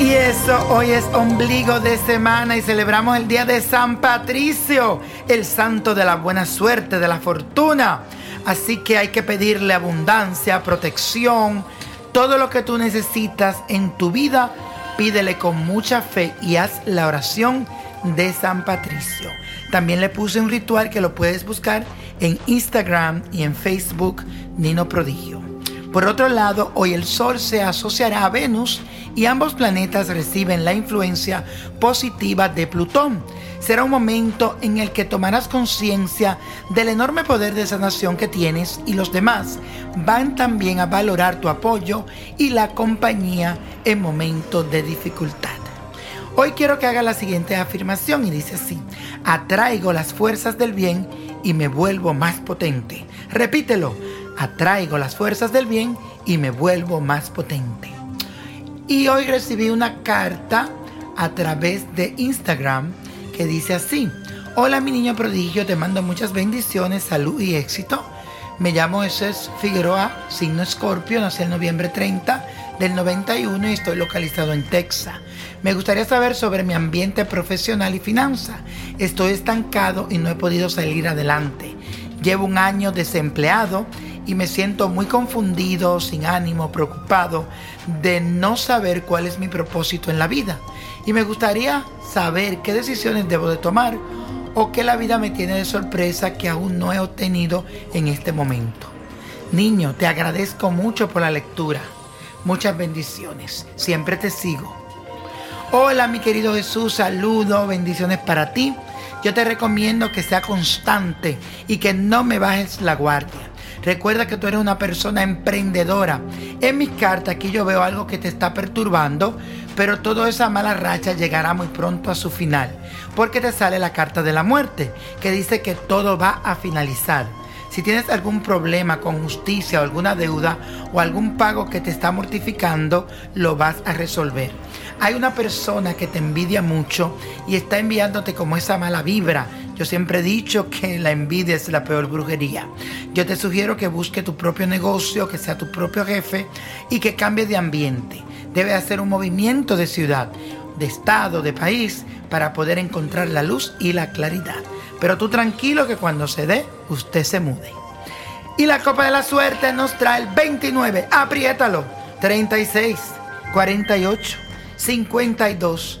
Y eso, hoy es ombligo de semana y celebramos el día de San Patricio, el santo de la buena suerte, de la fortuna. Así que hay que pedirle abundancia, protección, todo lo que tú necesitas en tu vida, pídele con mucha fe y haz la oración de San Patricio. También le puse un ritual que lo puedes buscar en Instagram y en Facebook, Nino Prodigio. Por otro lado, hoy el Sol se asociará a Venus y ambos planetas reciben la influencia positiva de Plutón. Será un momento en el que tomarás conciencia del enorme poder de sanación que tienes y los demás van también a valorar tu apoyo y la compañía en momentos de dificultad. Hoy quiero que haga la siguiente afirmación y dice así, atraigo las fuerzas del bien y me vuelvo más potente. Repítelo, atraigo las fuerzas del bien y me vuelvo más potente. Y hoy recibí una carta a través de Instagram que dice así, hola mi niño prodigio, te mando muchas bendiciones, salud y éxito. Me llamo Jesús Figueroa, signo Escorpio, nací el noviembre 30 del 91 y estoy localizado en Texas. Me gustaría saber sobre mi ambiente profesional y finanza. Estoy estancado y no he podido salir adelante. Llevo un año desempleado y me siento muy confundido, sin ánimo, preocupado de no saber cuál es mi propósito en la vida. Y me gustaría saber qué decisiones debo de tomar o qué la vida me tiene de sorpresa que aún no he obtenido en este momento. Niño, te agradezco mucho por la lectura. Muchas bendiciones. Siempre te sigo. Hola mi querido Jesús, saludos, bendiciones para ti. Yo te recomiendo que sea constante y que no me bajes la guardia. Recuerda que tú eres una persona emprendedora. En mis cartas aquí yo veo algo que te está perturbando, pero toda esa mala racha llegará muy pronto a su final, porque te sale la carta de la muerte, que dice que todo va a finalizar. Si tienes algún problema con justicia o alguna deuda o algún pago que te está mortificando, lo vas a resolver. Hay una persona que te envidia mucho y está enviándote como esa mala vibra. Yo siempre he dicho que la envidia es la peor brujería. Yo te sugiero que busque tu propio negocio, que sea tu propio jefe y que cambie de ambiente. Debe hacer un movimiento de ciudad, de estado, de país para poder encontrar la luz y la claridad. Pero tú tranquilo que cuando se dé, usted se mude. Y la copa de la suerte nos trae el 29, apriétalo, 36, 48, 52,